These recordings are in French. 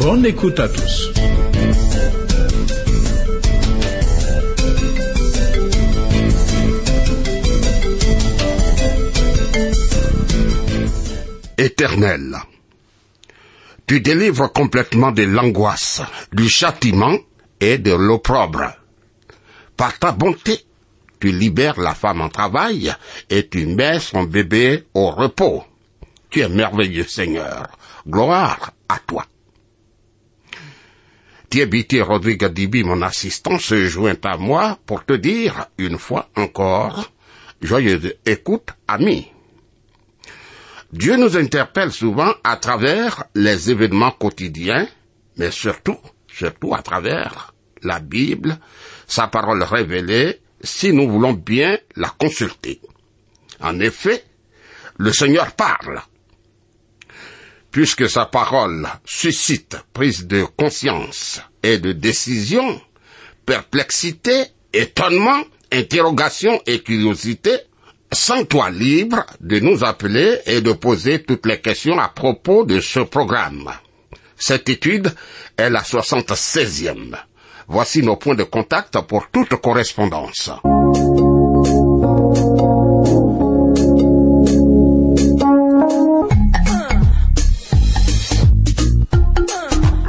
Bonne écoute à tous. Éternel, tu délivres complètement de l'angoisse, du châtiment et de l'opprobre. Par ta bonté, tu libères la femme en travail et tu mets son bébé au repos. Tu es merveilleux Seigneur. Gloire à toi. Thierry Rodrigue Dibi, mon assistant, se joint à moi pour te dire, une fois encore, joyeuse écoute, ami. Dieu nous interpelle souvent à travers les événements quotidiens, mais surtout, surtout à travers la Bible, sa parole révélée, si nous voulons bien la consulter. En effet, le Seigneur parle. Puisque sa parole suscite prise de conscience et de décision, perplexité, étonnement, interrogation et curiosité, sens-toi libre de nous appeler et de poser toutes les questions à propos de ce programme. Cette étude est la 76e. Voici nos points de contact pour toute correspondance.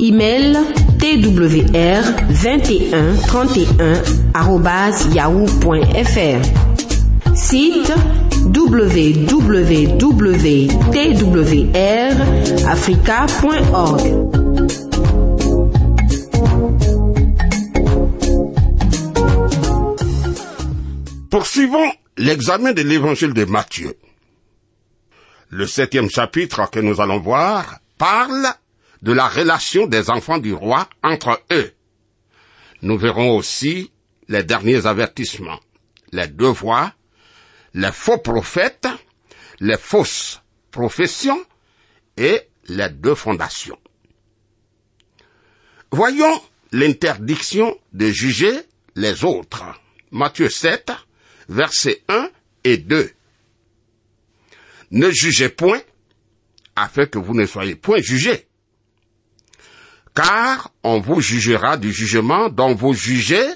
Email twr 21 31 yahoo.fr. Site www.twrafrica.org. Poursuivons l'examen de l'évangile de Matthieu. Le septième chapitre que nous allons voir parle de la relation des enfants du roi entre eux. Nous verrons aussi les derniers avertissements, les deux voies, les faux prophètes, les fausses professions et les deux fondations. Voyons l'interdiction de juger les autres. Matthieu 7, versets 1 et 2. Ne jugez point, afin que vous ne soyez point jugés. Car on vous jugera du jugement dont vous jugez,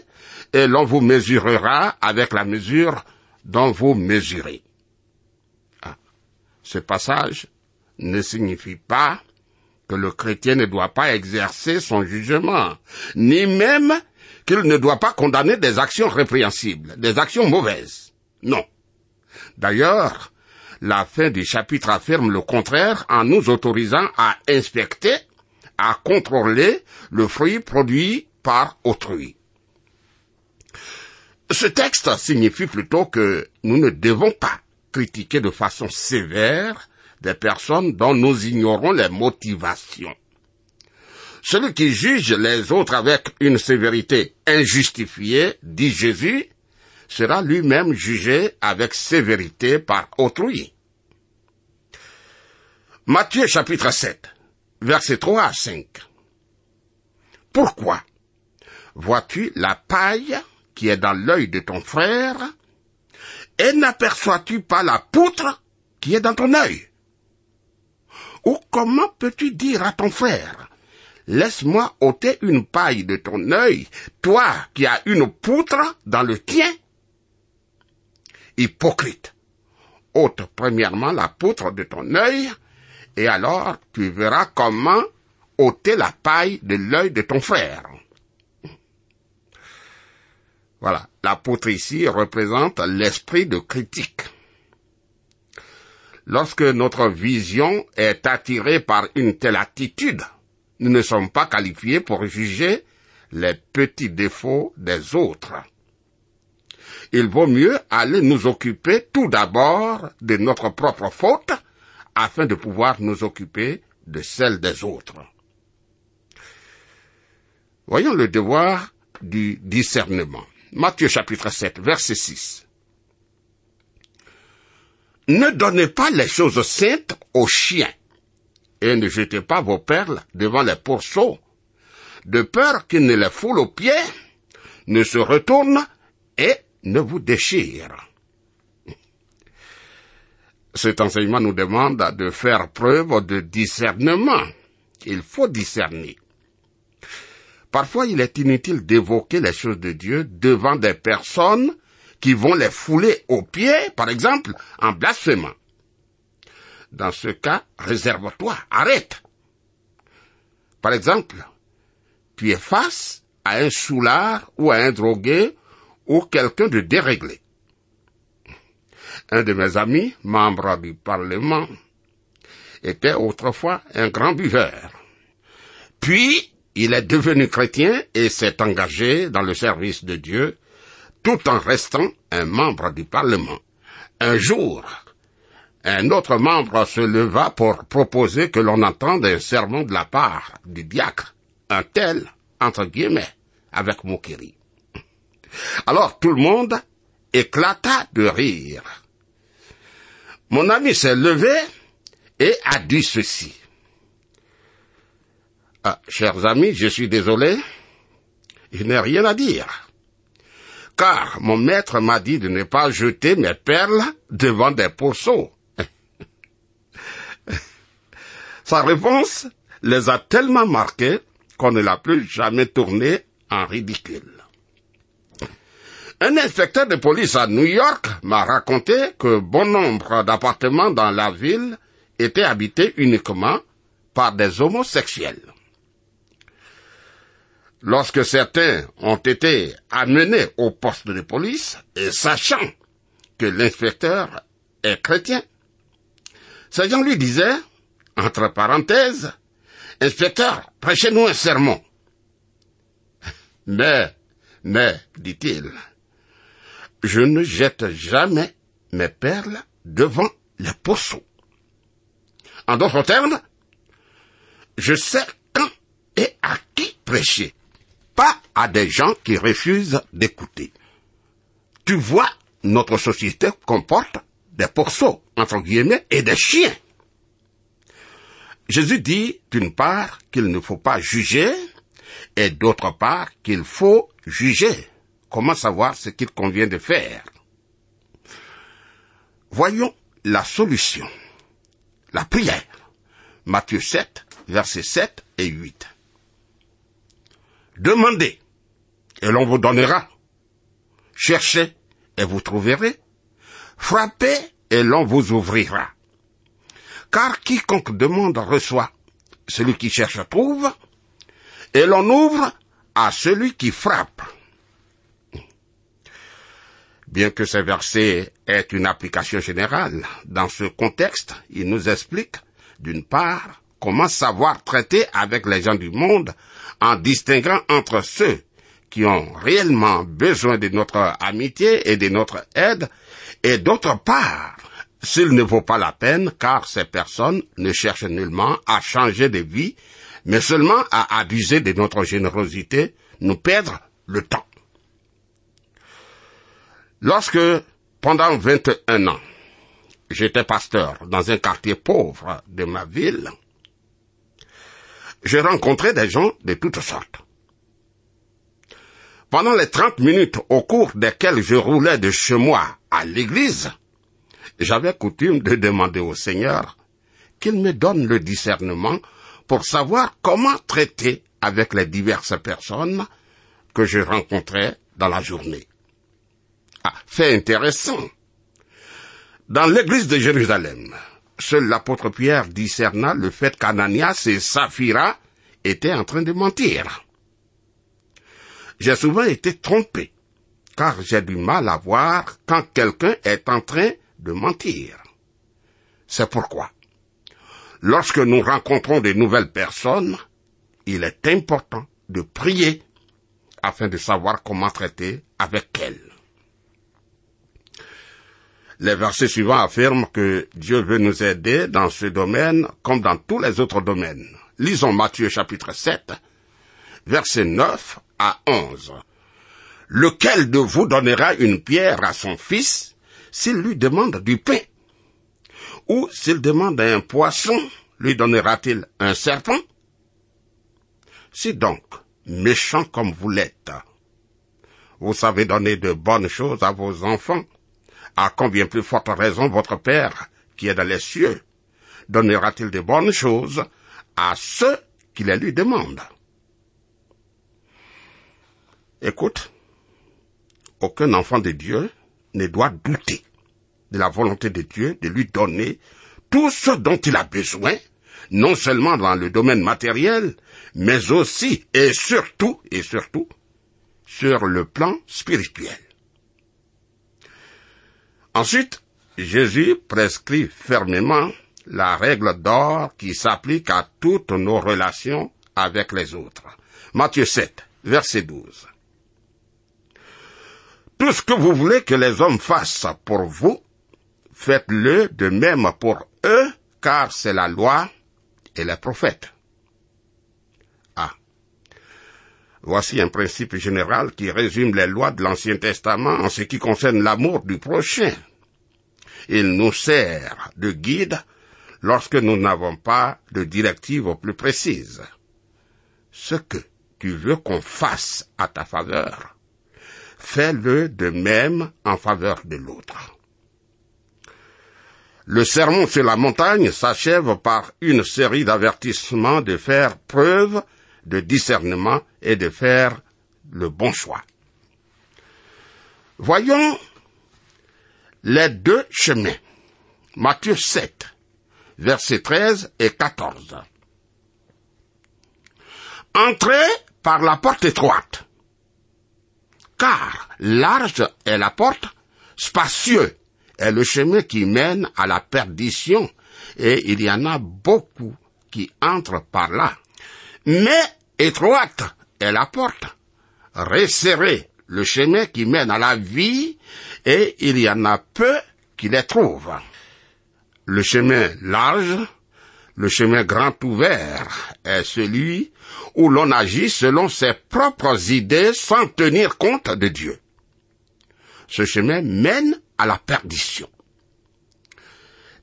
et l'on vous mesurera avec la mesure dont vous mesurez. Ah. Ce passage ne signifie pas que le chrétien ne doit pas exercer son jugement, ni même qu'il ne doit pas condamner des actions répréhensibles, des actions mauvaises. Non. D'ailleurs, la fin du chapitre affirme le contraire en nous autorisant à inspecter, à contrôler le fruit produit par autrui. Ce texte signifie plutôt que nous ne devons pas critiquer de façon sévère des personnes dont nous ignorons les motivations. Celui qui juge les autres avec une sévérité injustifiée, dit Jésus, sera lui-même jugé avec sévérité par autrui. Matthieu chapitre 7, versets 3 à 5. Pourquoi vois-tu la paille qui est dans l'œil de ton frère et n'aperçois-tu pas la poutre qui est dans ton œil? Ou comment peux-tu dire à ton frère Laisse-moi ôter une paille de ton œil, toi qui as une poutre dans le tien? Hypocrite, ôte premièrement la poutre de ton œil, et alors tu verras comment ôter la paille de l'œil de ton frère. Voilà, l'apôtre ici représente l'esprit de critique. Lorsque notre vision est attirée par une telle attitude, nous ne sommes pas qualifiés pour juger les petits défauts des autres. Il vaut mieux aller nous occuper tout d'abord de notre propre faute afin de pouvoir nous occuper de celle des autres. Voyons le devoir du discernement. Matthieu chapitre 7, verset 6. Ne donnez pas les choses saintes aux chiens, et ne jetez pas vos perles devant les pourceaux, de peur qu'ils ne les foulent aux pieds, ne se retournent et ne vous déchirent. Cet enseignement nous demande de faire preuve de discernement. Il faut discerner. Parfois, il est inutile d'évoquer les choses de Dieu devant des personnes qui vont les fouler aux pieds, par exemple, en blasphémant. Dans ce cas, réserve-toi, arrête. Par exemple, tu es face à un soulard ou à un drogué ou quelqu'un de déréglé. Un de mes amis, membre du Parlement, était autrefois un grand buveur. Puis, il est devenu chrétien et s'est engagé dans le service de Dieu tout en restant un membre du Parlement. Un jour, un autre membre se leva pour proposer que l'on entende un sermon de la part du diacre, un tel, entre guillemets, avec moquerie. Alors tout le monde éclata de rire. Mon ami s'est levé et a dit ceci. Ah, chers amis, je suis désolé, je n'ai rien à dire. Car mon maître m'a dit de ne pas jeter mes perles devant des pourceaux. Sa réponse les a tellement marqués qu'on ne l'a plus jamais tourné en ridicule. Un inspecteur de police à New York m'a raconté que bon nombre d'appartements dans la ville étaient habités uniquement par des homosexuels. Lorsque certains ont été amenés au poste de police et sachant que l'inspecteur est chrétien, ces gens lui disaient, entre parenthèses, Inspecteur, prêchez-nous un sermon. Mais, mais, dit-il, je ne jette jamais mes perles devant les poceaux. En d'autres termes, je sais quand et à qui prêcher pas à des gens qui refusent d'écouter. Tu vois, notre société comporte des pourceaux, entre guillemets, et des chiens. Jésus dit, d'une part, qu'il ne faut pas juger, et d'autre part, qu'il faut juger. Comment savoir ce qu'il convient de faire? Voyons la solution. La prière. Matthieu 7, versets 7 et 8. Demandez, et l'on vous donnera. Cherchez, et vous trouverez. Frappez, et l'on vous ouvrira. Car quiconque demande reçoit, celui qui cherche trouve, et l'on ouvre à celui qui frappe. Bien que ce verset ait une application générale, dans ce contexte, il nous explique, d'une part, comment savoir traiter avec les gens du monde en distinguant entre ceux qui ont réellement besoin de notre amitié et de notre aide, et d'autre part, s'il ne vaut pas la peine, car ces personnes ne cherchent nullement à changer de vie, mais seulement à abuser de notre générosité, nous perdre le temps. Lorsque, pendant 21 ans, j'étais pasteur dans un quartier pauvre de ma ville, j'ai rencontré des gens de toutes sortes. Pendant les trente minutes au cours desquelles je roulais de chez moi à l'église, j'avais coutume de demander au Seigneur qu'il me donne le discernement pour savoir comment traiter avec les diverses personnes que je rencontrais dans la journée. Ah, fait intéressant. Dans l'église de Jérusalem, seul l'apôtre Pierre discerna le fait qu'Ananias et Saphira était en train de mentir. J'ai souvent été trompé, car j'ai du mal à voir quand quelqu'un est en train de mentir. C'est pourquoi, lorsque nous rencontrons de nouvelles personnes, il est important de prier afin de savoir comment traiter avec elles. Les versets suivants affirment que Dieu veut nous aider dans ce domaine comme dans tous les autres domaines. Lisons Matthieu chapitre 7, versets 9 à 11. Lequel de vous donnera une pierre à son fils s'il lui demande du pain? Ou s'il demande un poisson, lui donnera-t-il un serpent? Si donc, méchant comme vous l'êtes, vous savez donner de bonnes choses à vos enfants, à combien plus forte raison votre Père, qui est dans les cieux, donnera-t-il de bonnes choses à ceux qui les lui demandent? Écoute, aucun enfant de Dieu ne doit douter de la volonté de Dieu de lui donner tout ce dont il a besoin, non seulement dans le domaine matériel, mais aussi et surtout, et surtout, sur le plan spirituel. Ensuite, Jésus prescrit fermement la règle d'or qui s'applique à toutes nos relations avec les autres. Matthieu 7, verset 12. Tout ce que vous voulez que les hommes fassent pour vous, faites-le de même pour eux, car c'est la loi et les prophètes. Ah. Voici un principe général qui résume les lois de l'Ancien Testament en ce qui concerne l'amour du prochain. Il nous sert de guide lorsque nous n'avons pas de directive plus précise. Ce que tu veux qu'on fasse à ta faveur, fais-le de même en faveur de l'autre. Le sermon sur la montagne s'achève par une série d'avertissements de faire preuve de discernement et de faire le bon choix. Voyons les deux chemins. Matthieu 7, versets 13 et 14. Entrez par la porte étroite, car large est la porte, spacieux est le chemin qui mène à la perdition, et il y en a beaucoup qui entrent par là. Mais étroite est la porte, resserré le chemin qui mène à la vie, et il y en a peu qui les trouvent. Le chemin large, le chemin grand ouvert est celui où l'on agit selon ses propres idées sans tenir compte de Dieu. Ce chemin mène à la perdition.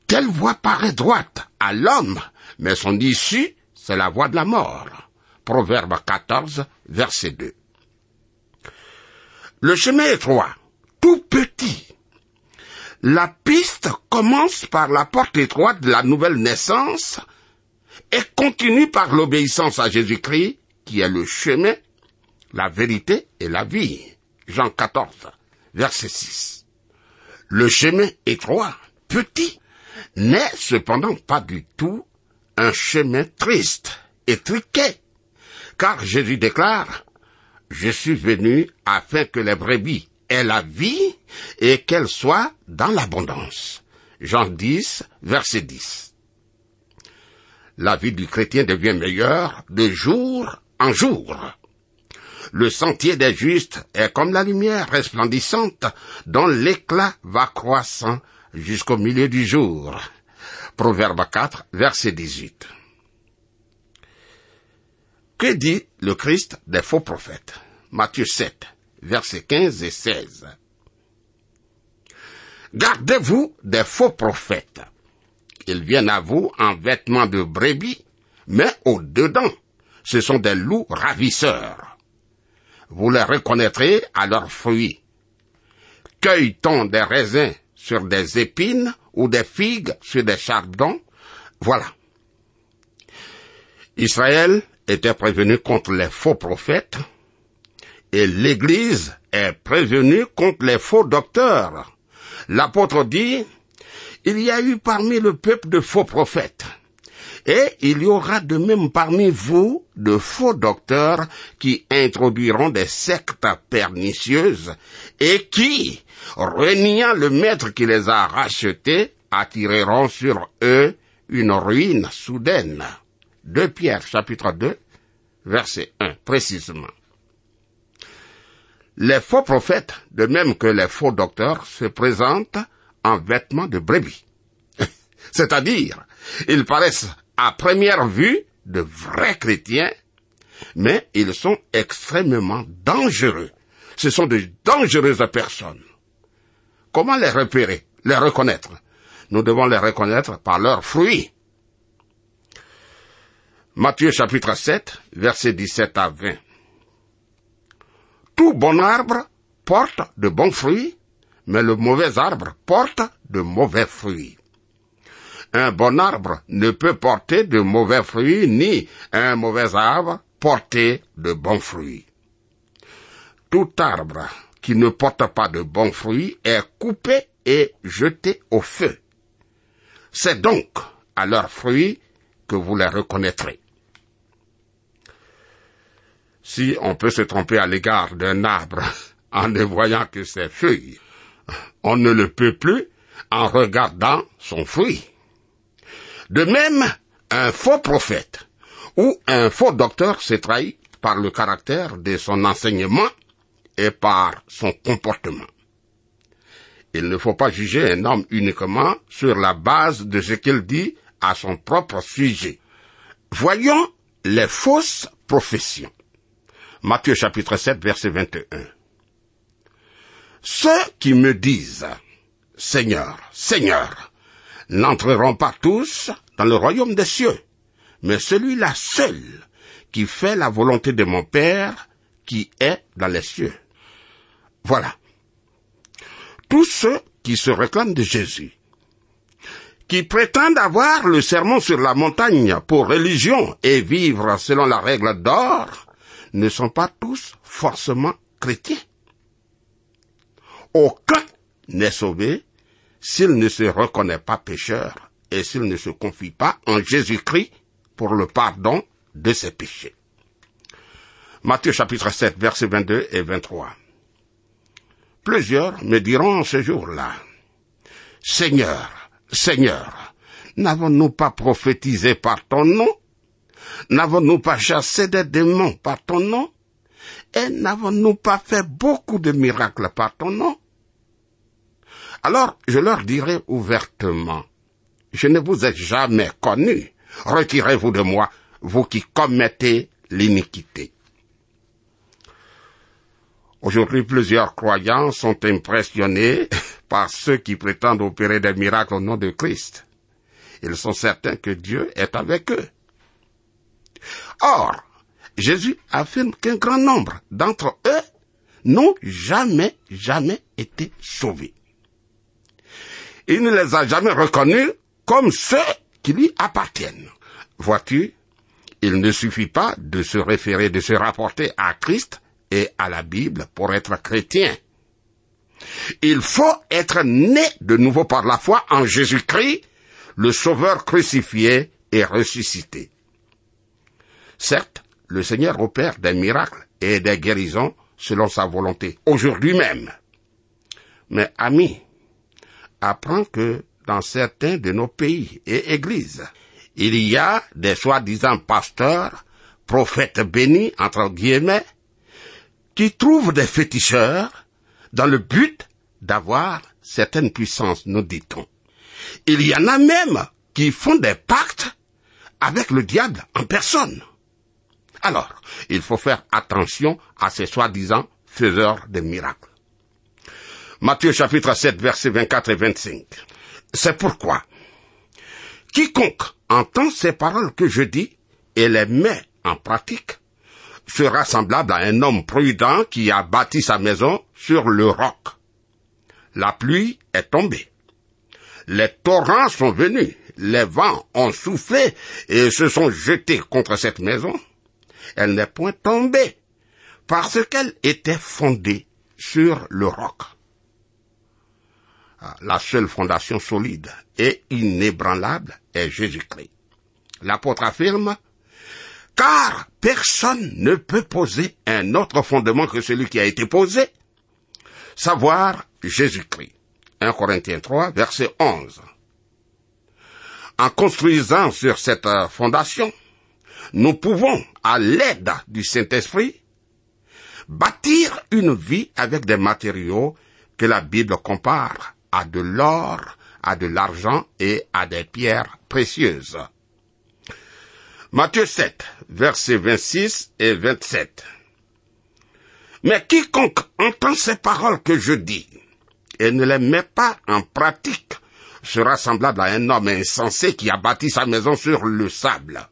Telle voie paraît droite à l'homme, mais son issue, c'est la voie de la mort. Proverbe 14, verset 2. Le chemin étroit, tout petit. La piste commence par la porte étroite de la nouvelle naissance et continue par l'obéissance à Jésus-Christ, qui est le chemin, la vérité et la vie. Jean 14, verset 6. Le chemin étroit, petit, n'est cependant pas du tout un chemin triste et truqué, car Jésus déclare, je suis venu afin que les brebis aient la vie et qu'elles soient dans l'abondance. Jean 10, verset 10. La vie du chrétien devient meilleure de jour en jour. Le sentier des justes est comme la lumière resplendissante dont l'éclat va croissant jusqu'au milieu du jour. Proverbe 4, verset 18. Que dit le Christ des faux prophètes? Matthieu 7, versets 15 et 16. Gardez-vous des faux prophètes. Ils viennent à vous en vêtements de brebis, mais au-dedans, ce sont des loups ravisseurs. Vous les reconnaîtrez à leurs fruits. Cueille-t-on des raisins sur des épines ou des figues sur des chardons Voilà. Israël était prévenu contre les faux prophètes et l'Église est prévenue contre les faux docteurs. L'apôtre dit, il y a eu parmi le peuple de faux prophètes, Et il y aura de même parmi vous de faux docteurs qui introduiront des sectes pernicieuses et qui, reniant le maître qui les a rachetés, attireront sur eux une ruine soudaine. 2 Pierre chapitre 2 verset 1 précisément. Les faux prophètes, de même que les faux docteurs, se présentent en vêtements de brebis. C'est-à-dire, ils paraissent à première vue de vrais chrétiens, mais ils sont extrêmement dangereux. Ce sont de dangereuses personnes. Comment les repérer, les reconnaître? Nous devons les reconnaître par leurs fruits. Matthieu chapitre 7, versets 17 à 20. Tout bon arbre porte de bons fruits, mais le mauvais arbre porte de mauvais fruits. Un bon arbre ne peut porter de mauvais fruits, ni un mauvais arbre porter de bons fruits. Tout arbre qui ne porte pas de bons fruits est coupé et jeté au feu. C'est donc à leurs fruits que vous les reconnaîtrez. Si on peut se tromper à l'égard d'un arbre en ne voyant que ses feuilles, on ne le peut plus en regardant son fruit. De même, un faux prophète ou un faux docteur s'est trahi par le caractère de son enseignement et par son comportement. Il ne faut pas juger un homme uniquement sur la base de ce qu'il dit à son propre sujet. Voyons les fausses professions. Matthieu chapitre 7 verset 21. Ceux qui me disent, Seigneur, Seigneur, n'entreront pas tous dans le royaume des cieux, mais celui-là seul qui fait la volonté de mon Père qui est dans les cieux. Voilà. Tous ceux qui se réclament de Jésus, qui prétendent avoir le sermon sur la montagne pour religion et vivre selon la règle d'or, ne sont pas tous forcément chrétiens. Aucun n'est sauvé s'il ne se reconnaît pas pécheur et s'il ne se confie pas en Jésus-Christ pour le pardon de ses péchés. Matthieu chapitre 7 versets 22 et 23. Plusieurs me diront ce jour-là, Seigneur, Seigneur, n'avons-nous pas prophétisé par ton nom? N'avons-nous pas chassé des démons par ton nom? Et n'avons-nous pas fait beaucoup de miracles par ton nom Alors je leur dirai ouvertement, je ne vous ai jamais connu. Retirez-vous de moi, vous qui commettez l'iniquité. Aujourd'hui, plusieurs croyants sont impressionnés par ceux qui prétendent opérer des miracles au nom de Christ. Ils sont certains que Dieu est avec eux. Or, Jésus affirme qu'un grand nombre d'entre eux n'ont jamais, jamais été sauvés. Il ne les a jamais reconnus comme ceux qui lui appartiennent. Vois-tu, il ne suffit pas de se référer, de se rapporter à Christ et à la Bible pour être chrétien. Il faut être né de nouveau par la foi en Jésus-Christ, le Sauveur crucifié et ressuscité. Certes, le Seigneur opère des miracles et des guérisons selon sa volonté, aujourd'hui même. Mais ami, apprends que dans certains de nos pays et églises, il y a des soi-disant pasteurs, prophètes bénis, entre guillemets, qui trouvent des féticheurs dans le but d'avoir certaines puissances, nous dit-on. Il y en a même qui font des pactes avec le diable en personne. Alors, il faut faire attention à ces soi-disant faiseurs de miracles. Matthieu chapitre 7 versets 24 et 25. C'est pourquoi quiconque entend ces paroles que je dis et les met en pratique sera semblable à un homme prudent qui a bâti sa maison sur le roc. La pluie est tombée. Les torrents sont venus, les vents ont soufflé et se sont jetés contre cette maison elle n'est point tombée, parce qu'elle était fondée sur le roc. Ah, la seule fondation solide et inébranlable est Jésus-Christ. L'apôtre affirme, car personne ne peut poser un autre fondement que celui qui a été posé, savoir Jésus-Christ. 1 Corinthiens 3, verset 11. En construisant sur cette fondation, nous pouvons, à l'aide du Saint-Esprit, bâtir une vie avec des matériaux que la Bible compare à de l'or, à de l'argent et à des pierres précieuses. Matthieu 7, versets 26 et 27. Mais quiconque entend ces paroles que je dis et ne les met pas en pratique sera semblable à un homme insensé qui a bâti sa maison sur le sable.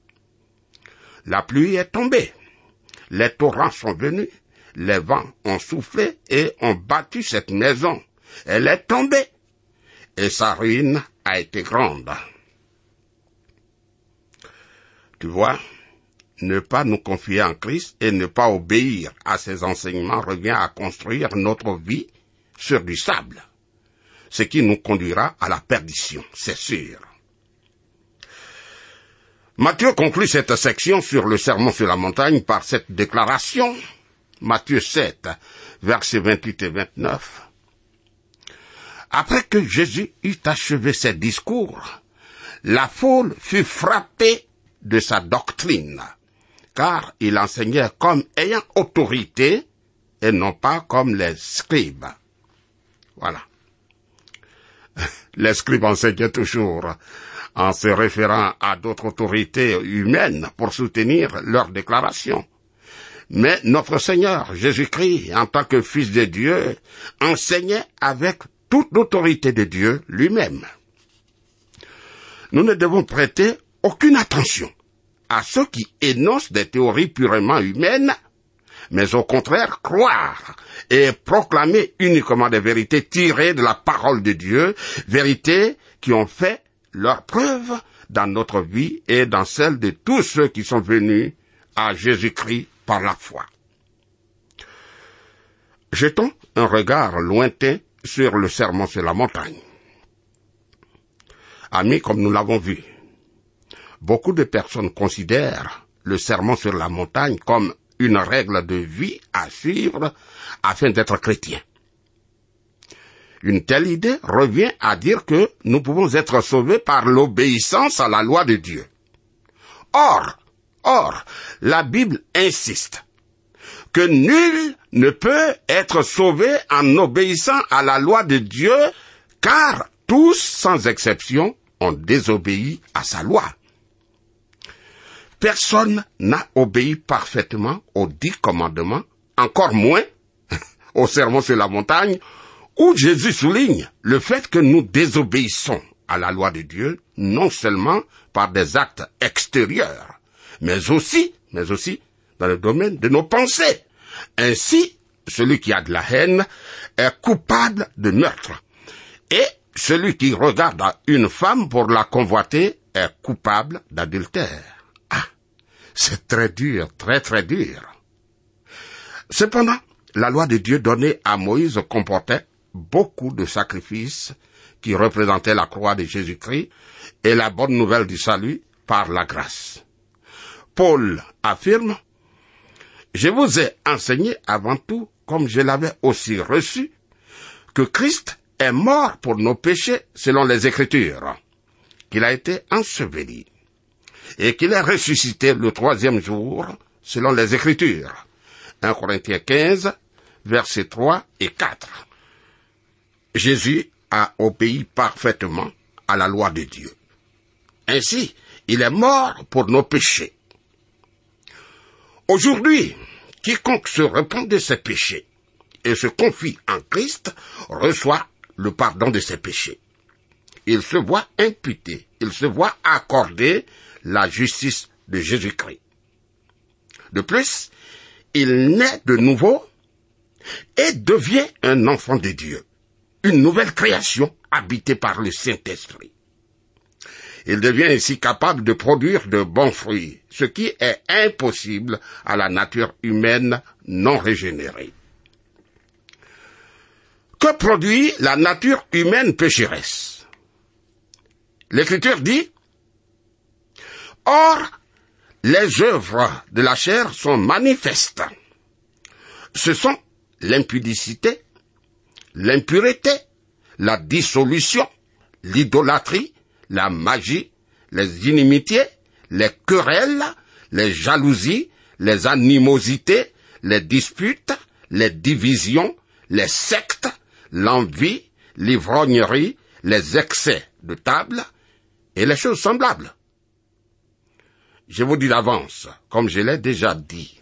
La pluie est tombée, les torrents sont venus, les vents ont soufflé et ont battu cette maison. Elle est tombée et sa ruine a été grande. Tu vois, ne pas nous confier en Christ et ne pas obéir à ses enseignements revient à construire notre vie sur du sable, ce qui nous conduira à la perdition, c'est sûr. Matthieu conclut cette section sur le sermon sur la montagne par cette déclaration, Matthieu 7, versets 28 et 29. Après que Jésus eut achevé ses discours, la foule fut frappée de sa doctrine, car il enseignait comme ayant autorité et non pas comme les scribes. Voilà. Les scribes enseignaient toujours en se référant à d'autres autorités humaines pour soutenir leurs déclarations. Mais notre Seigneur Jésus-Christ, en tant que Fils de Dieu, enseignait avec toute l'autorité de Dieu lui-même. Nous ne devons prêter aucune attention à ceux qui énoncent des théories purement humaines, mais au contraire croire et proclamer uniquement des vérités tirées de la parole de Dieu, vérités qui ont fait leur preuve dans notre vie et dans celle de tous ceux qui sont venus à Jésus-Christ par la foi. Jetons un regard lointain sur le serment sur la montagne. Amis, comme nous l'avons vu, beaucoup de personnes considèrent le serment sur la montagne comme une règle de vie à suivre afin d'être chrétien. Une telle idée revient à dire que nous pouvons être sauvés par l'obéissance à la loi de Dieu. Or, or, la Bible insiste que nul ne peut être sauvé en obéissant à la loi de Dieu, car tous, sans exception, ont désobéi à sa loi. Personne n'a obéi parfaitement aux dix commandements, encore moins au sermon sur la montagne, où Jésus souligne le fait que nous désobéissons à la loi de Dieu, non seulement par des actes extérieurs, mais aussi, mais aussi dans le domaine de nos pensées. Ainsi, celui qui a de la haine est coupable de meurtre. Et celui qui regarde une femme pour la convoiter est coupable d'adultère. C'est très dur, très très dur. Cependant, la loi de Dieu donnée à Moïse comportait beaucoup de sacrifices qui représentaient la croix de Jésus-Christ et la bonne nouvelle du salut par la grâce. Paul affirme, Je vous ai enseigné avant tout, comme je l'avais aussi reçu, que Christ est mort pour nos péchés selon les Écritures, qu'il a été enseveli, et qu'il est ressuscité le troisième jour selon les Écritures. 1 Corinthiens 15, versets 3 et 4. Jésus a obéi parfaitement à la loi de Dieu. Ainsi, il est mort pour nos péchés. Aujourd'hui, quiconque se repent de ses péchés et se confie en Christ reçoit le pardon de ses péchés. Il se voit imputé, il se voit accorder la justice de Jésus-Christ. De plus, il naît de nouveau et devient un enfant de Dieu une nouvelle création habitée par le Saint-Esprit. Il devient ainsi capable de produire de bons fruits, ce qui est impossible à la nature humaine non régénérée. Que produit la nature humaine pécheresse? L'Écriture dit, Or, les œuvres de la chair sont manifestes. Ce sont l'impudicité, l'impureté, la dissolution, l'idolâtrie, la magie, les inimitiés, les querelles, les jalousies, les animosités, les disputes, les divisions, les sectes, l'envie, l'ivrognerie, les excès de table et les choses semblables. Je vous dis d'avance, comme je l'ai déjà dit,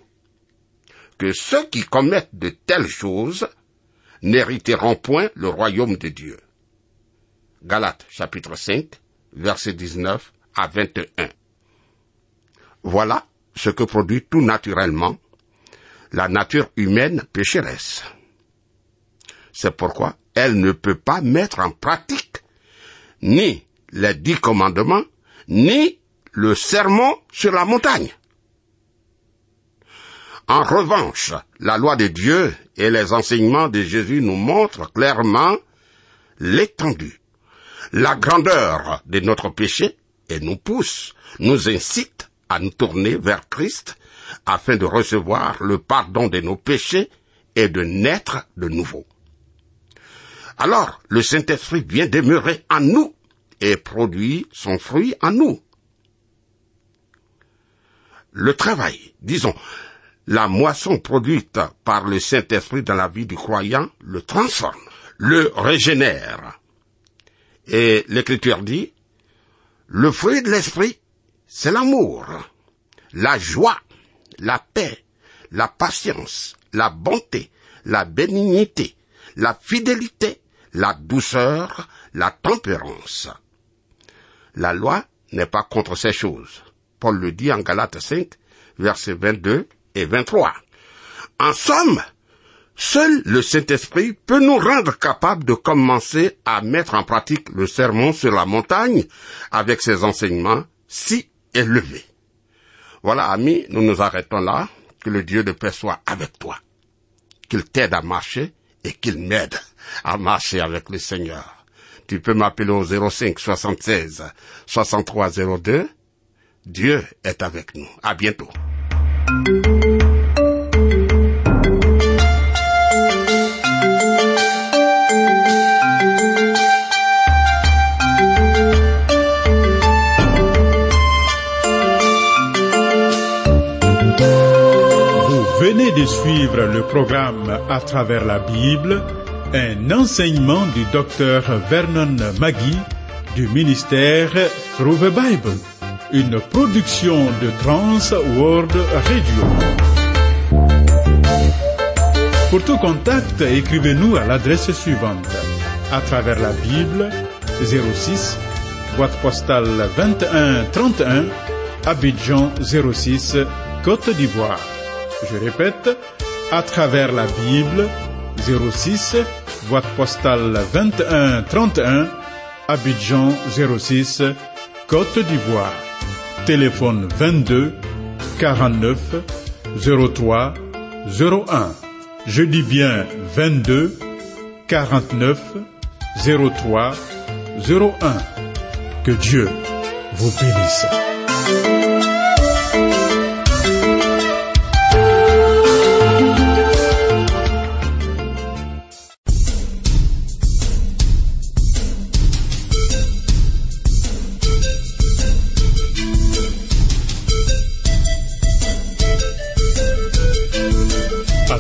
que ceux qui commettent de telles choses n'hériteront point le royaume de Dieu. Galates chapitre 5, verset 19 à 21. Voilà ce que produit tout naturellement la nature humaine pécheresse. C'est pourquoi elle ne peut pas mettre en pratique ni les dix commandements, ni le sermon sur la montagne. En revanche, la loi de Dieu et les enseignements de Jésus nous montrent clairement l'étendue, la grandeur de notre péché et nous poussent, nous incitent à nous tourner vers Christ afin de recevoir le pardon de nos péchés et de naître de nouveau. Alors, le Saint-Esprit vient demeurer en nous et produit son fruit en nous. Le travail, disons, la moisson produite par le Saint-Esprit dans la vie du croyant le transforme, le régénère. Et l'Écriture dit, le fruit de l'Esprit, c'est l'amour, la joie, la paix, la patience, la bonté, la bénignité, la fidélité, la douceur, la tempérance. La loi n'est pas contre ces choses. Paul le dit en Galates 5, versets 22 et 23. En somme, seul le Saint-Esprit peut nous rendre capables de commencer à mettre en pratique le sermon sur la montagne avec ses enseignements si élevés. Voilà, amis, nous nous arrêtons là. Que le Dieu de paix soit avec toi. Qu'il t'aide à marcher et qu'il m'aide à marcher avec le Seigneur. Tu peux m'appeler au 05 76 63 02. Dieu est avec nous. À bientôt. Vous venez de suivre le programme À travers la Bible, un enseignement du docteur Vernon Magui du ministère Through the Bible, une production de Trans World Radio. Pour tout contact, écrivez-nous à l'adresse suivante. À travers la Bible, 06, boîte postale 21 31, Abidjan 06, Côte d'Ivoire. Je répète, à travers la Bible, 06, boîte postale 21 31, Abidjan 06, Côte d'Ivoire. Téléphone 22 49 03 01. Je dis bien 22 49 03 01. Que Dieu vous bénisse.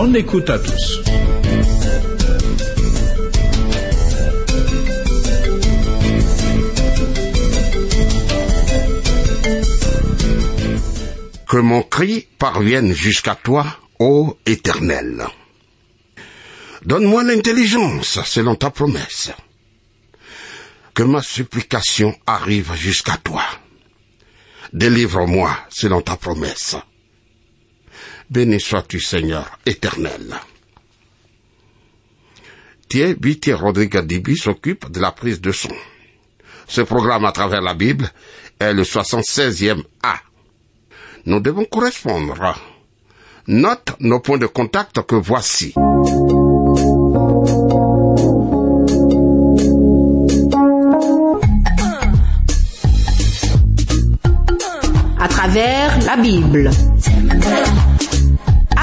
Bonne écoute à tous. Que mon cri parvienne jusqu'à toi, ô Éternel. Donne-moi l'intelligence selon ta promesse. Que ma supplication arrive jusqu'à toi. Délivre-moi selon ta promesse. Béni sois-tu Seigneur éternel. Thierry Rodriguez Dibi s'occupe de la prise de son. Ce programme à travers la Bible est le 76e A. Nous devons correspondre. Note nos points de contact que voici. À travers la Bible.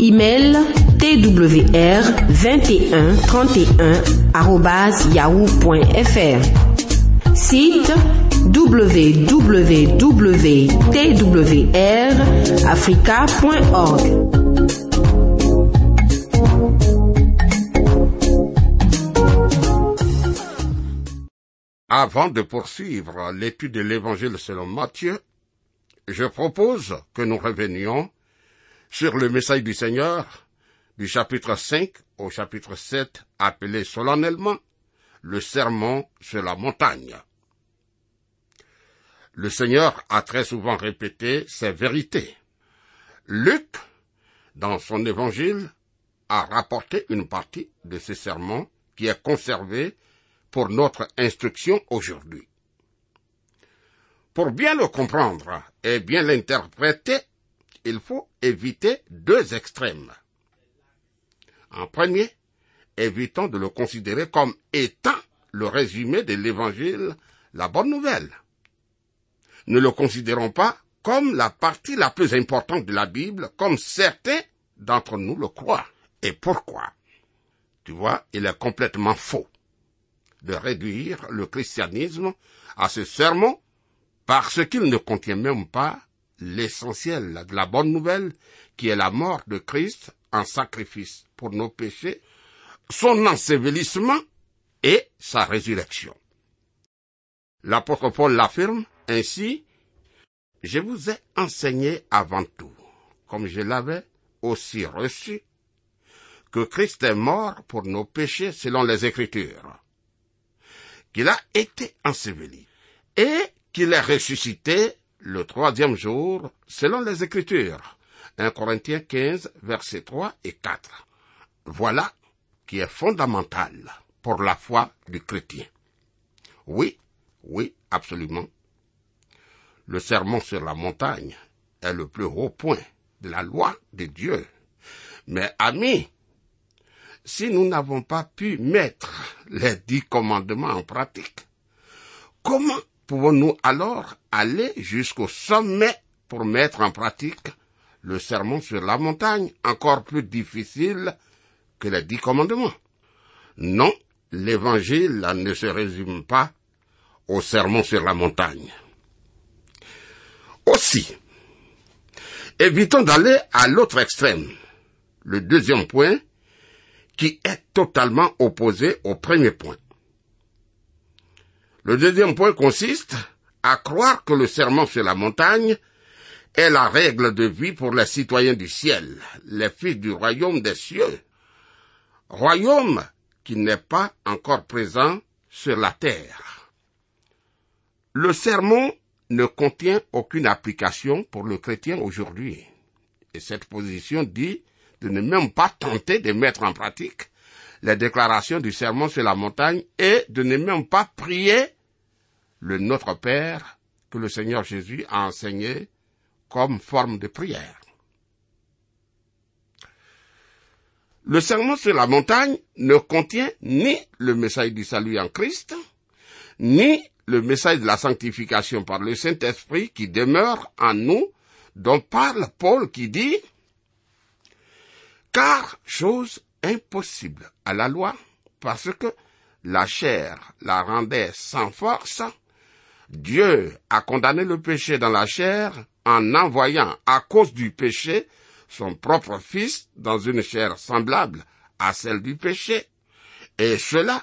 Email twr 21 31 yahoo.fr. Site www.twrafrica.org. Avant de poursuivre l'étude de l'Évangile selon Matthieu, je propose que nous revenions sur le message du Seigneur du chapitre 5 au chapitre 7 appelé solennellement le sermon sur la montagne. Le Seigneur a très souvent répété ces vérités. Luc, dans son évangile, a rapporté une partie de ce sermon qui est conservé pour notre instruction aujourd'hui. Pour bien le comprendre et bien l'interpréter, il faut éviter deux extrêmes. En premier, évitons de le considérer comme étant le résumé de l'évangile, la bonne nouvelle. Ne le considérons pas comme la partie la plus importante de la Bible, comme certains d'entre nous le croient. Et pourquoi? Tu vois, il est complètement faux de réduire le christianisme à ce sermon parce qu'il ne contient même pas l'essentiel de la bonne nouvelle qui est la mort de Christ en sacrifice pour nos péchés, son ensevelissement et sa résurrection. L'apôtre Paul l'affirme ainsi, je vous ai enseigné avant tout, comme je l'avais aussi reçu, que Christ est mort pour nos péchés selon les Écritures, qu'il a été enseveli et qu'il est ressuscité le troisième jour selon les Écritures. 1 Corinthiens 15, versets 3 et 4. Voilà qui est fondamental pour la foi du chrétien. Oui, oui, absolument. Le sermon sur la montagne est le plus haut point de la loi de Dieu. Mais amis, si nous n'avons pas pu mettre les dix commandements en pratique, comment pouvons-nous alors aller jusqu'au sommet pour mettre en pratique le sermon sur la montagne, encore plus difficile que les dix commandements? Non, l'évangile ne se résume pas au sermon sur la montagne. Aussi, évitons d'aller à l'autre extrême. Le deuxième point, qui est totalement opposé au premier point. Le deuxième point consiste à croire que le serment sur la montagne est la règle de vie pour les citoyens du ciel, les fils du royaume des cieux. Royaume qui n'est pas encore présent sur la terre. Le sermon ne contient aucune application pour le chrétien aujourd'hui. Et cette position dit de ne même pas tenter de mettre en pratique les déclarations du sermon sur la montagne et de ne même pas prier le Notre Père que le Seigneur Jésus a enseigné comme forme de prière. Le sermon sur la montagne ne contient ni le message du salut en Christ, ni le message de la sanctification par le Saint-Esprit qui demeure en nous, dont parle Paul qui dit, car chose impossible à la loi, parce que la chair la rendait sans force, Dieu a condamné le péché dans la chair en envoyant à cause du péché son propre Fils dans une chair semblable à celle du péché, et cela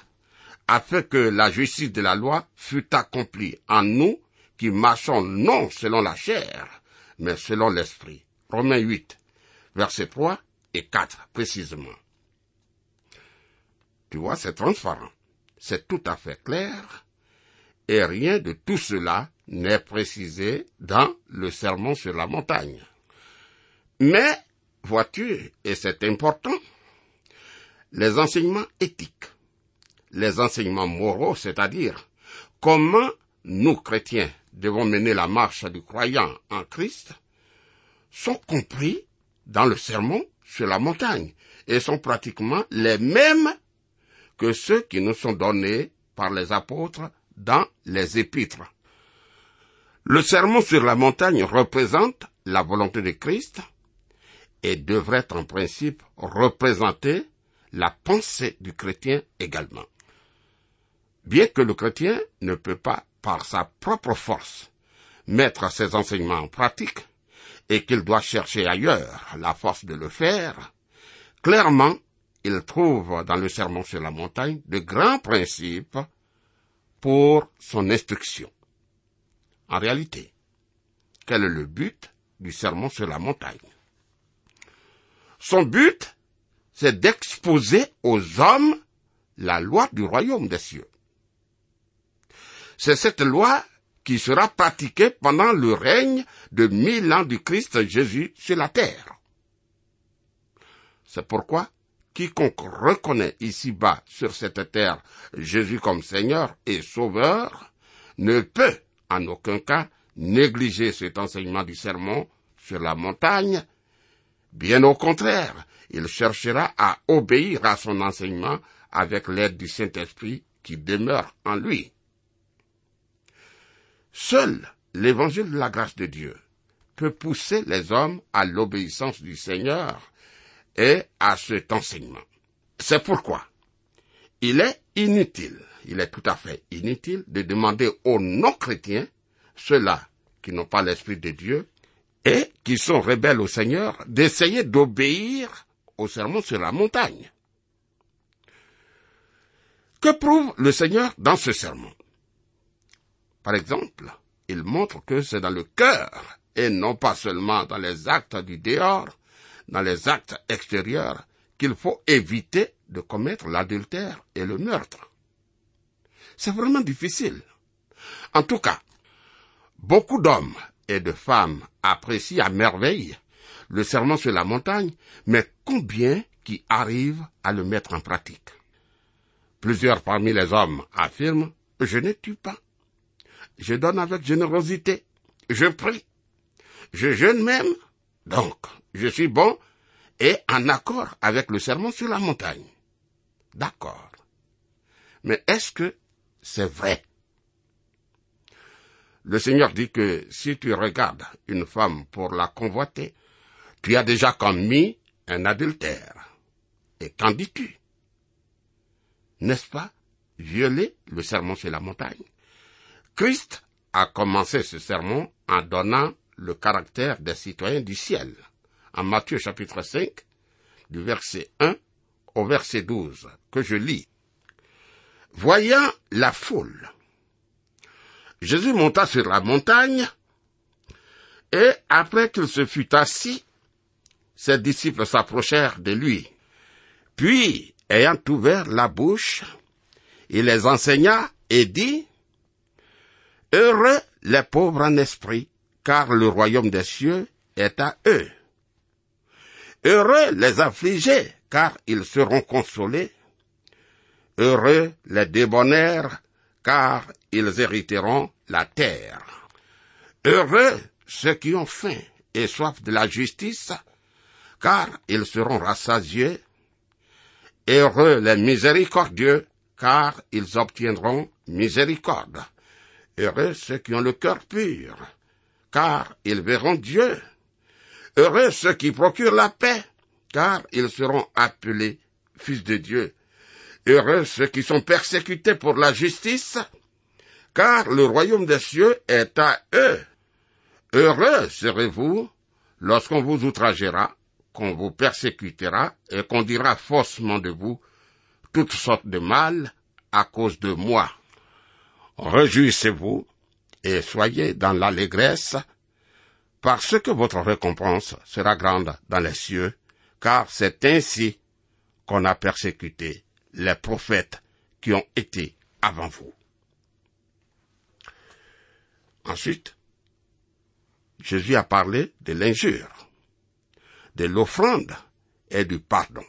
afin que la justice de la loi fût accomplie en nous qui marchons non selon la chair, mais selon l'esprit. Romains 8, versets 3 et 4 précisément. Tu vois, c'est transparent, c'est tout à fait clair, et rien de tout cela n'est précisé dans le sermon sur la montagne. Mais, vois-tu, et c'est important, les enseignements éthiques, les enseignements moraux, c'est-à-dire comment nous, chrétiens, devons mener la marche du croyant en Christ, sont compris dans le sermon sur la montagne et sont pratiquement les mêmes que ceux qui nous sont donnés par les apôtres dans les épîtres. Le sermon sur la montagne représente la volonté de Christ et devrait en principe représenter la pensée du chrétien également. Bien que le chrétien ne peut pas, par sa propre force, mettre ses enseignements en pratique, et qu'il doit chercher ailleurs la force de le faire, clairement, il trouve dans le sermon sur la montagne de grands principes pour son instruction. En réalité, quel est le but du sermon sur la montagne? Son but, c'est d'exposer aux hommes la loi du royaume des cieux. C'est cette loi qui sera pratiquée pendant le règne de mille ans du Christ Jésus sur la terre. C'est pourquoi quiconque reconnaît ici-bas sur cette terre Jésus comme Seigneur et Sauveur ne peut en aucun cas négliger cet enseignement du sermon sur la montagne. Bien au contraire, il cherchera à obéir à son enseignement avec l'aide du Saint-Esprit qui demeure en lui. Seul l'évangile de la grâce de Dieu peut pousser les hommes à l'obéissance du Seigneur et à cet enseignement. C'est pourquoi il est inutile, il est tout à fait inutile de demander aux non-chrétiens, ceux-là qui n'ont pas l'Esprit de Dieu et qui sont rebelles au Seigneur, d'essayer d'obéir au sermon sur la montagne. Que prouve le Seigneur dans ce sermon? Par exemple, il montre que c'est dans le cœur et non pas seulement dans les actes du dehors, dans les actes extérieurs, qu'il faut éviter de commettre l'adultère et le meurtre. C'est vraiment difficile. En tout cas, beaucoup d'hommes et de femmes apprécient à merveille le serment sur la montagne, mais combien qui arrivent à le mettre en pratique? Plusieurs parmi les hommes affirment Je ne tue pas. Je donne avec générosité, je prie, je jeûne même, donc je suis bon et en accord avec le sermon sur la montagne. D'accord. Mais est-ce que c'est vrai? Le Seigneur dit que si tu regardes une femme pour la convoiter, tu as déjà commis un adultère. Et qu'en dis-tu? N'est-ce pas violer le sermon sur la montagne? Christ a commencé ce sermon en donnant le caractère des citoyens du ciel. En Matthieu chapitre 5, du verset 1 au verset 12, que je lis. Voyant la foule, Jésus monta sur la montagne, et après qu'il se fut assis, ses disciples s'approchèrent de lui. Puis, ayant ouvert la bouche, il les enseigna et dit, Heureux les pauvres en esprit, car le royaume des cieux est à eux. Heureux les affligés, car ils seront consolés. Heureux les débonnaires, car ils hériteront la terre. Heureux ceux qui ont faim et soif de la justice, car ils seront rassasiés. Heureux les miséricordieux, car ils obtiendront miséricorde. Heureux ceux qui ont le cœur pur, car ils verront Dieu. Heureux ceux qui procurent la paix, car ils seront appelés fils de Dieu. Heureux ceux qui sont persécutés pour la justice, car le royaume des cieux est à eux. Heureux serez-vous lorsqu'on vous outragera qu'on vous persécutera et qu'on dira faussement de vous toutes sortes de mal à cause de moi. Réjouissez-vous et soyez dans l'allégresse, parce que votre récompense sera grande dans les cieux, car c'est ainsi qu'on a persécuté les prophètes qui ont été avant vous. Ensuite, Jésus a parlé de l'injure, de l'offrande et du pardon.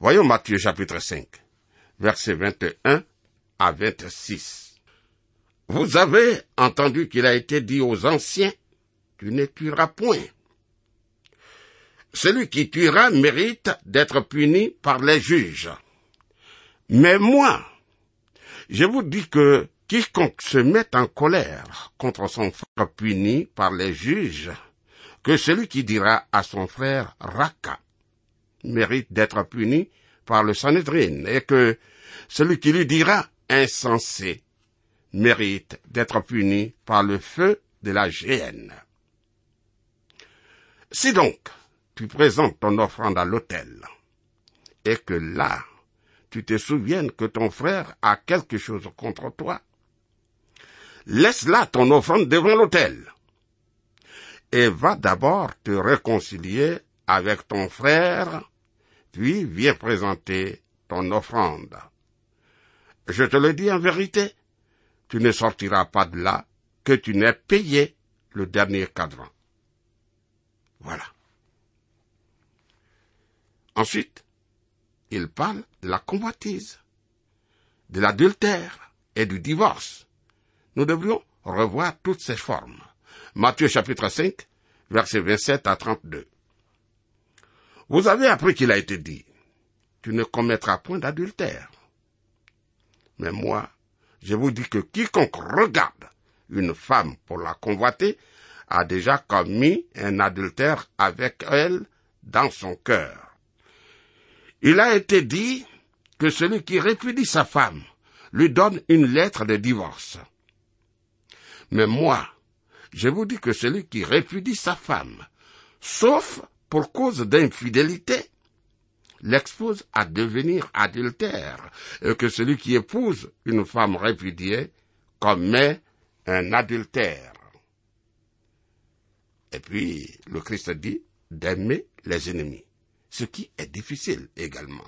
Voyons Matthieu chapitre 5, versets 21 à 26. Vous avez entendu qu'il a été dit aux anciens, tu ne tueras point. Celui qui tuera mérite d'être puni par les juges. Mais moi, je vous dis que quiconque se met en colère contre son frère puni par les juges, que celui qui dira à son frère Raka mérite d'être puni par le Sanhedrin, et que celui qui lui dira insensé mérite d'être puni par le feu de la géhenne. Si donc tu présentes ton offrande à l'autel, et que là, tu te souviennes que ton frère a quelque chose contre toi, laisse là ton offrande devant l'autel, et va d'abord te réconcilier avec ton frère, puis viens présenter ton offrande. Je te le dis en vérité, tu ne sortiras pas de là que tu n'aies payé le dernier cadran. Voilà. Ensuite, il parle de la convoitise, de l'adultère et du divorce. Nous devrions revoir toutes ces formes. Matthieu chapitre 5, versets 27 à 32. Vous avez appris qu'il a été dit, tu ne commettras point d'adultère. Mais moi, je vous dis que quiconque regarde une femme pour la convoiter a déjà commis un adultère avec elle dans son cœur. Il a été dit que celui qui répudie sa femme lui donne une lettre de divorce. Mais moi, je vous dis que celui qui répudie sa femme, sauf pour cause d'infidélité, l'expose à devenir adultère, et que celui qui épouse une femme répudiée commet un adultère. Et puis, le Christ dit d'aimer les ennemis, ce qui est difficile également.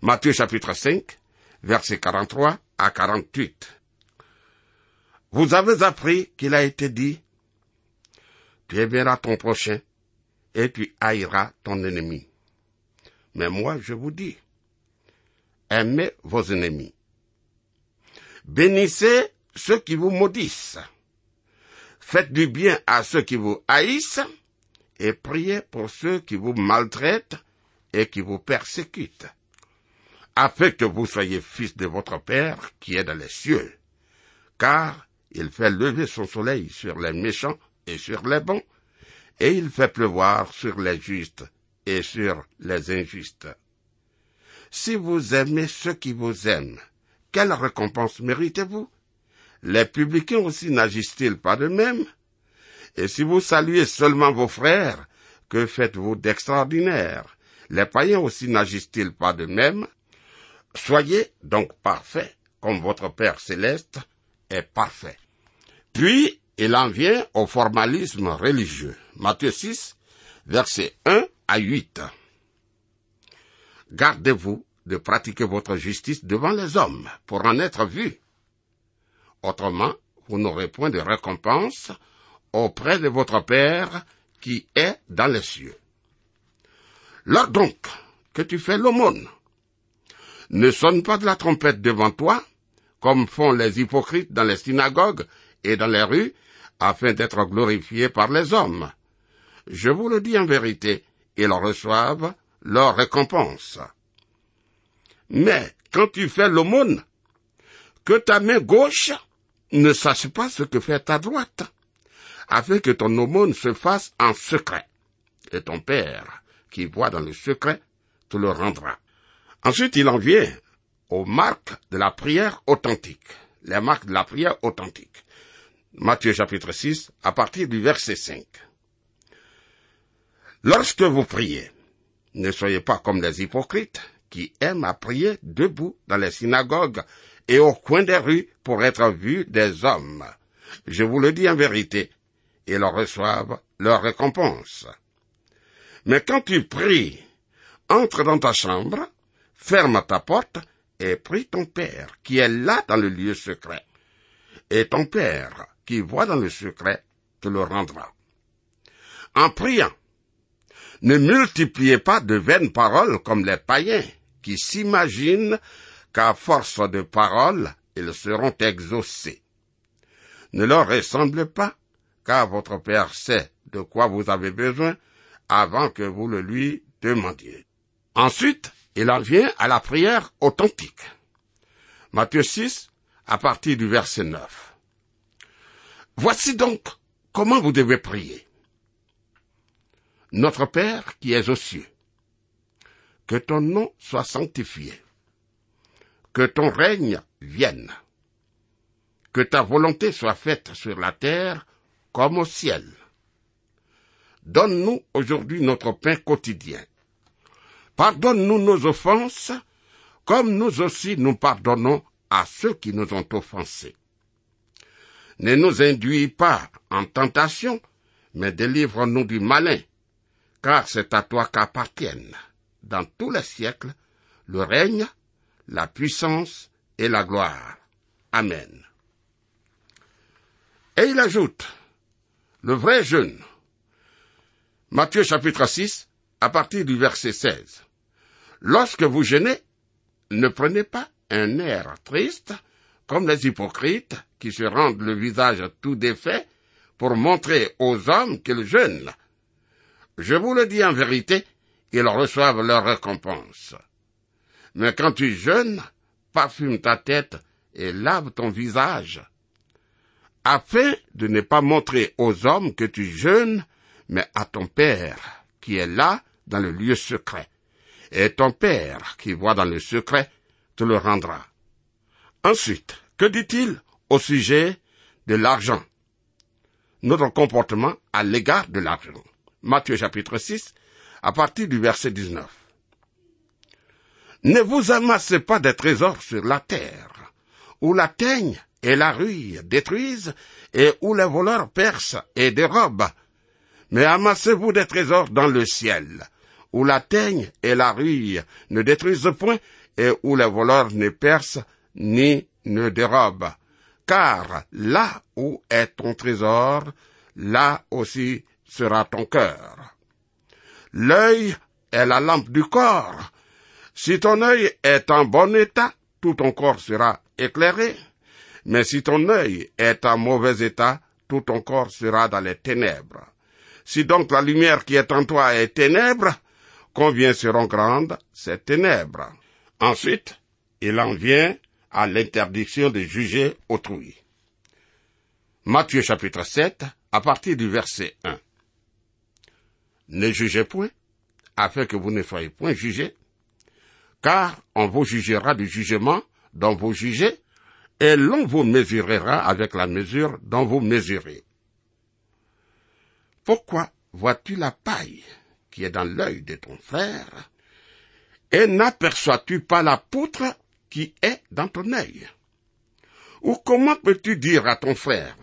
Matthieu chapitre 5, versets 43 à 48. Vous avez appris qu'il a été dit, tu aimeras ton prochain et tu haïras ton ennemi. Mais moi, je vous dis, aimez vos ennemis. Bénissez ceux qui vous maudissent. Faites du bien à ceux qui vous haïssent et priez pour ceux qui vous maltraitent et qui vous persécutent, afin que vous soyez fils de votre Père qui est dans les cieux. Car il fait lever son soleil sur les méchants et sur les bons, et il fait pleuvoir sur les justes et sur les injustes. Si vous aimez ceux qui vous aiment, quelle récompense méritez-vous? Les publicains aussi n'agissent-ils pas de même Et si vous saluez seulement vos frères, que faites-vous d'extraordinaire? Les païens aussi n'agissent-ils pas de même Soyez donc parfaits, comme votre Père céleste est parfait. Puis, il en vient au formalisme religieux. Matthieu 6, verset 1 à 8. Gardez-vous de pratiquer votre justice devant les hommes pour en être vu. Autrement, vous n'aurez point de récompense auprès de votre Père qui est dans les cieux. Lors donc que tu fais l'aumône, ne sonne pas de la trompette devant toi, comme font les hypocrites dans les synagogues et dans les rues, afin d'être glorifiés par les hommes. Je vous le dis en vérité, ils reçoivent leur récompense. Mais quand tu fais l'aumône, que ta main gauche ne sache pas ce que fait ta droite, afin que ton aumône se fasse en secret. Et ton Père, qui voit dans le secret, te le rendra. Ensuite, il en vient aux marques de la prière authentique. Les marques de la prière authentique. Matthieu chapitre 6, à partir du verset 5. Lorsque vous priez, ne soyez pas comme les hypocrites qui aiment à prier debout dans les synagogues et au coin des rues pour être vus des hommes. Je vous le dis en vérité, ils reçoivent leur récompense. Mais quand tu pries, entre dans ta chambre, ferme ta porte et prie ton Père qui est là dans le lieu secret. Et ton Père qui voit dans le secret te le rendra. En priant, ne multipliez pas de vaines paroles comme les païens qui s'imaginent qu'à force de paroles, ils seront exaucés. Ne leur ressemble pas, car votre Père sait de quoi vous avez besoin avant que vous le lui demandiez. Ensuite, il en vient à la prière authentique. Matthieu 6, à partir du verset 9. Voici donc comment vous devez prier. Notre Père qui es aux cieux, que ton nom soit sanctifié, que ton règne vienne, que ta volonté soit faite sur la terre comme au ciel. Donne-nous aujourd'hui notre pain quotidien. Pardonne-nous nos offenses, comme nous aussi nous pardonnons à ceux qui nous ont offensés. Ne nous induis pas en tentation, mais délivre-nous du malin, car c'est à toi qu'appartiennent, dans tous les siècles, le règne, la puissance et la gloire. Amen. Et il ajoute, le vrai jeûne. Matthieu chapitre 6, à partir du verset 16. Lorsque vous jeûnez, ne prenez pas un air triste, comme les hypocrites qui se rendent le visage tout défait pour montrer aux hommes qu'ils jeûnent. Je vous le dis en vérité, ils reçoivent leur récompense. Mais quand tu jeûnes, parfume ta tête et lave ton visage, afin de ne pas montrer aux hommes que tu jeûnes, mais à ton Père qui est là dans le lieu secret. Et ton Père qui voit dans le secret te le rendra. Ensuite, que dit-il au sujet de l'argent? Notre comportement à l'égard de l'argent. Matthieu chapitre 6, à partir du verset 19. Ne vous amassez pas des trésors sur la terre, où la teigne et la rue détruisent, et où les voleurs percent et dérobent. Mais amassez-vous des trésors dans le ciel, où la teigne et la rue ne détruisent point, et où les voleurs ne percent ni ne dérobent. Car là où est ton trésor, là aussi sera ton cœur. L'œil est la lampe du corps. Si ton œil est en bon état, tout ton corps sera éclairé. Mais si ton œil est en mauvais état, tout ton corps sera dans les ténèbres. Si donc la lumière qui est en toi est ténèbre, combien seront grandes ces ténèbres? Ensuite, il en vient à l'interdiction de juger autrui. Matthieu chapitre 7, à partir du verset 1. Ne jugez point, afin que vous ne soyez point jugés, car on vous jugera du jugement dont vous jugez, et l'on vous mesurera avec la mesure dont vous mesurez. Pourquoi vois-tu la paille qui est dans l'œil de ton frère, et n'aperçois-tu pas la poutre qui est dans ton œil? Ou comment peux-tu dire à ton frère,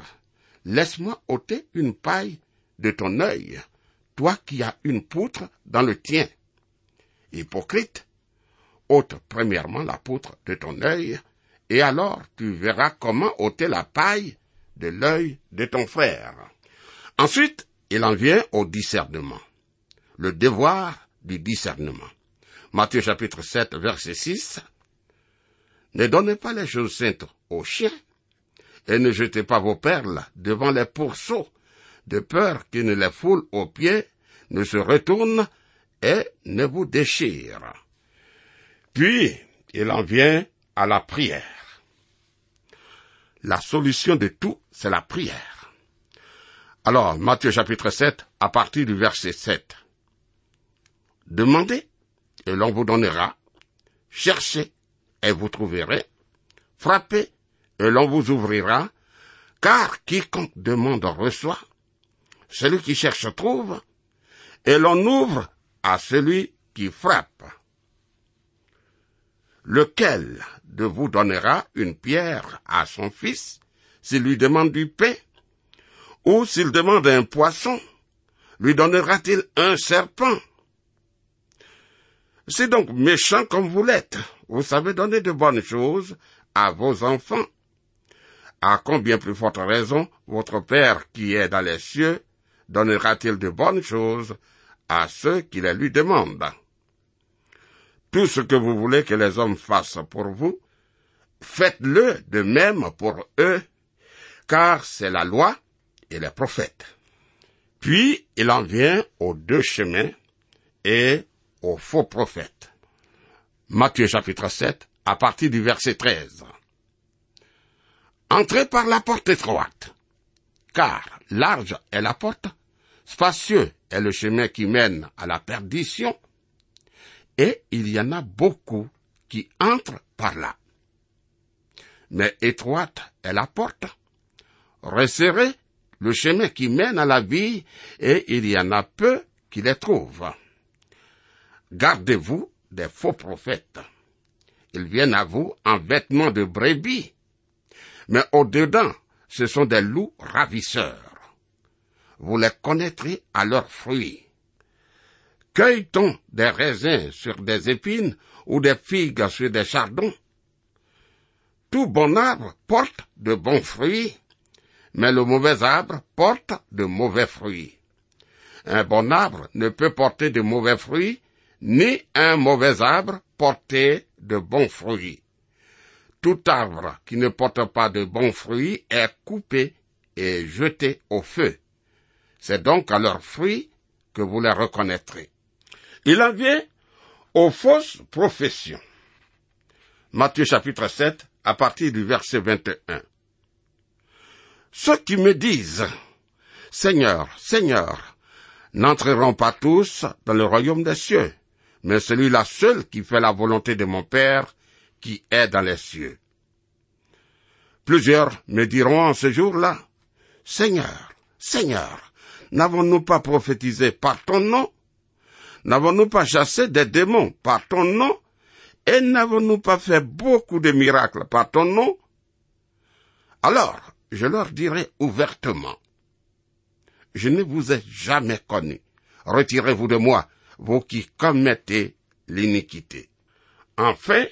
laisse-moi ôter une paille de ton œil, toi qui as une poutre dans le tien? Hypocrite, ôte premièrement la poutre de ton œil, et alors tu verras comment ôter la paille de l'œil de ton frère. Ensuite, il en vient au discernement. Le devoir du discernement. Matthieu chapitre 7, verset 6. Ne donnez pas les choses saintes aux chiens, et ne jetez pas vos perles devant les pourceaux, de peur qu'ils ne les foulent aux pieds, ne se retournent et ne vous déchirent. Puis, il en vient à la prière. La solution de tout, c'est la prière. Alors, Matthieu chapitre 7, à partir du verset 7. Demandez, et l'on vous donnera. Cherchez, et vous trouverez. Frappez, et l'on vous ouvrira. Car quiconque demande reçoit. Celui qui cherche trouve. et l'on ouvre à celui qui frappe. Lequel de vous donnera une pierre à son fils s'il lui demande du pain Ou s'il demande un poisson, lui donnera-t-il un serpent? C'est donc méchant comme vous l'êtes. Vous savez donner de bonnes choses à vos enfants. À combien plus forte raison votre Père qui est dans les cieux donnera-t-il de bonnes choses à ceux qui les lui demandent Tout ce que vous voulez que les hommes fassent pour vous, faites-le de même pour eux, car c'est la loi et les prophètes. Puis il en vient aux deux chemins et aux faux prophètes. Matthieu chapitre 7, à partir du verset 13. Entrez par la porte étroite, car large est la porte, spacieux est le chemin qui mène à la perdition, et il y en a beaucoup qui entrent par là. Mais étroite est la porte, resserré le chemin qui mène à la vie, et il y en a peu qui les trouvent. Gardez-vous des faux prophètes. Ils viennent à vous en vêtements de brebis, mais au-dedans, ce sont des loups ravisseurs. Vous les connaîtrez à leurs fruits. Cueille-t-on des raisins sur des épines ou des figues sur des chardons? Tout bon arbre porte de bons fruits, mais le mauvais arbre porte de mauvais fruits. Un bon arbre ne peut porter de mauvais fruits, ni un mauvais arbre porter de bons fruits. Tout arbre qui ne porte pas de bons fruits est coupé et jeté au feu. C'est donc à leurs fruits que vous les reconnaîtrez. Il en vient aux fausses professions. Matthieu chapitre 7, à partir du verset 21. Ceux qui me disent, Seigneur, Seigneur, n'entreront pas tous dans le royaume des cieux, mais celui-là seul qui fait la volonté de mon Père qui est dans les cieux. Plusieurs me diront en ce jour-là, Seigneur, Seigneur, n'avons-nous pas prophétisé par ton nom? N'avons-nous pas chassé des démons par ton nom? Et n'avons-nous pas fait beaucoup de miracles par ton nom? Alors, je leur dirai ouvertement, je ne vous ai jamais connu. Retirez-vous de moi, vous qui commettez l'iniquité. Enfin,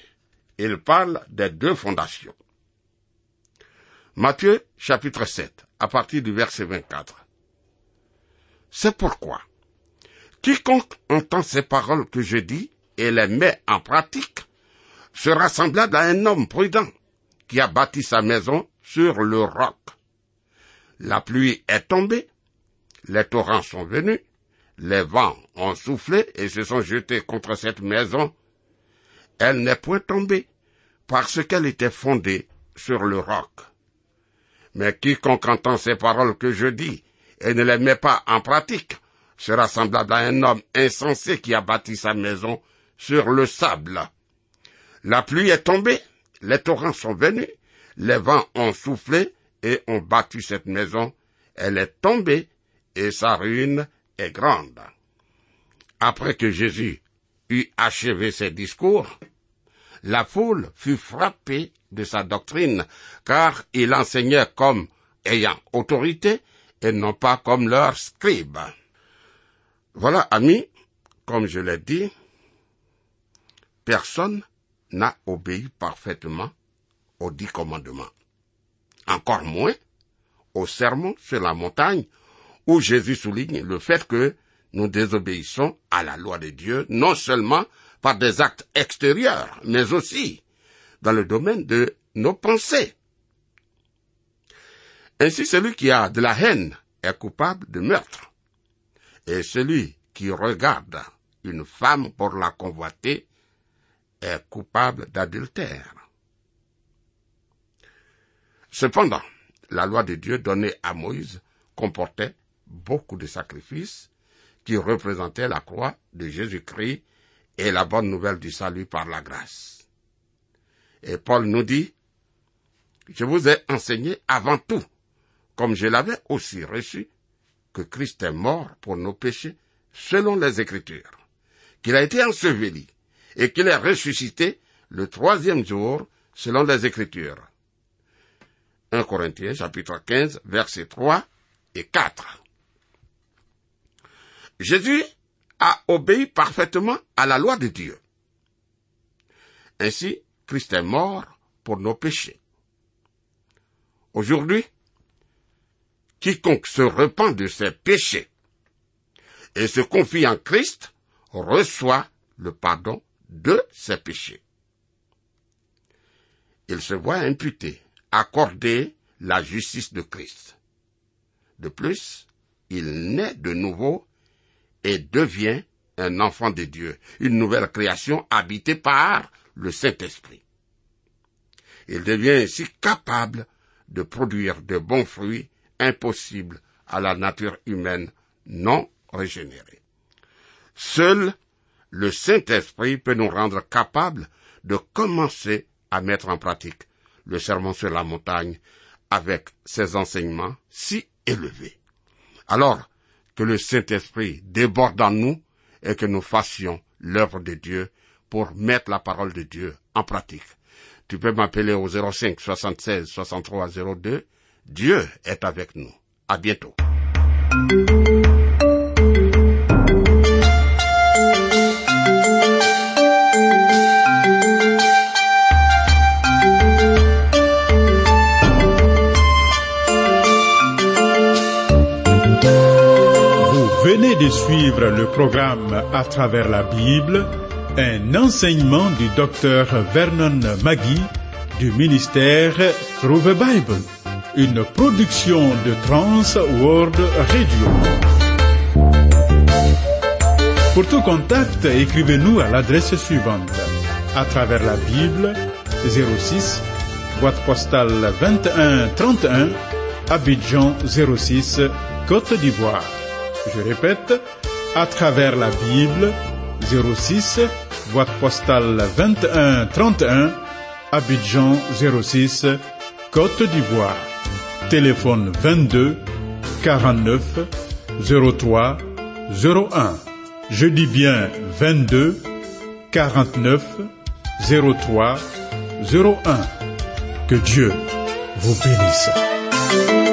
il parle des deux fondations. Matthieu chapitre 7, à partir du verset 24. C'est pourquoi, quiconque entend ces paroles que je dis et les met en pratique, sera semblable à un homme prudent qui a bâti sa maison sur le roc. La pluie est tombée, les torrents sont venus, les vents ont soufflé et se sont jetés contre cette maison. Elle n'est point tombée, parce qu'elle était fondée sur le roc. Mais quiconque entend ces paroles que je dis et ne les met pas en pratique sera semblable à un homme insensé qui a bâti sa maison sur le sable. La pluie est tombée, les torrents sont venus, les vents ont soufflé et ont battu cette maison. Elle est tombée et sa ruine est grande. Après que Jésus eut achevé ses discours, la foule fut frappée de sa doctrine, car il enseignait comme ayant autorité et non pas comme leur scribe. Voilà, amis, comme je l'ai dit, personne n'a obéi parfaitement aux dix commandements. Encore moins au sermon sur la montagne où Jésus souligne le fait que nous désobéissons à la loi de Dieu, non seulement par des actes extérieurs, mais aussi dans le domaine de nos pensées. Ainsi celui qui a de la haine est coupable de meurtre, et celui qui regarde une femme pour la convoiter est coupable d'adultère. Cependant, la loi de Dieu donnée à Moïse comportait beaucoup de sacrifices qui représentaient la croix de Jésus-Christ et la bonne nouvelle du salut par la grâce. Et Paul nous dit, je vous ai enseigné avant tout, comme je l'avais aussi reçu, que Christ est mort pour nos péchés selon les Écritures, qu'il a été enseveli et qu'il est ressuscité le troisième jour selon les Écritures. 1 Corinthiens chapitre 15 versets 3 et 4. Jésus a obéi parfaitement à la loi de Dieu. Ainsi, Christ est mort pour nos péchés. Aujourd'hui, quiconque se repent de ses péchés et se confie en Christ reçoit le pardon de ses péchés. Il se voit imputer, accorder la justice de Christ. De plus, il naît de nouveau et devient un enfant de Dieu, une nouvelle création habitée par le Saint-Esprit. Il devient ainsi capable de produire de bons fruits impossibles à la nature humaine non régénérée. Seul le Saint-Esprit peut nous rendre capables de commencer à mettre en pratique le serment sur la montagne avec ses enseignements si élevés. Alors que le Saint-Esprit déborde en nous et que nous fassions l'œuvre de Dieu pour mettre la parole de Dieu en pratique. Tu peux m'appeler au 05 76 63 02. Dieu est avec nous. À bientôt. Vous venez de suivre le programme À travers la Bible, un enseignement du docteur Vernon Magui du ministère Through the Bible, une production de Trans World Radio. Pour tout contact, écrivez-nous à l'adresse suivante. À travers la Bible, 06, boîte postale 2131, Abidjan 06, Côte d'Ivoire. Je répète, à travers la Bible, 06, boîte postale 2131, Abidjan 06, Côte d'Ivoire. Téléphone 22 49 03 01. Je dis bien 22 49 03 01. Que Dieu vous bénisse.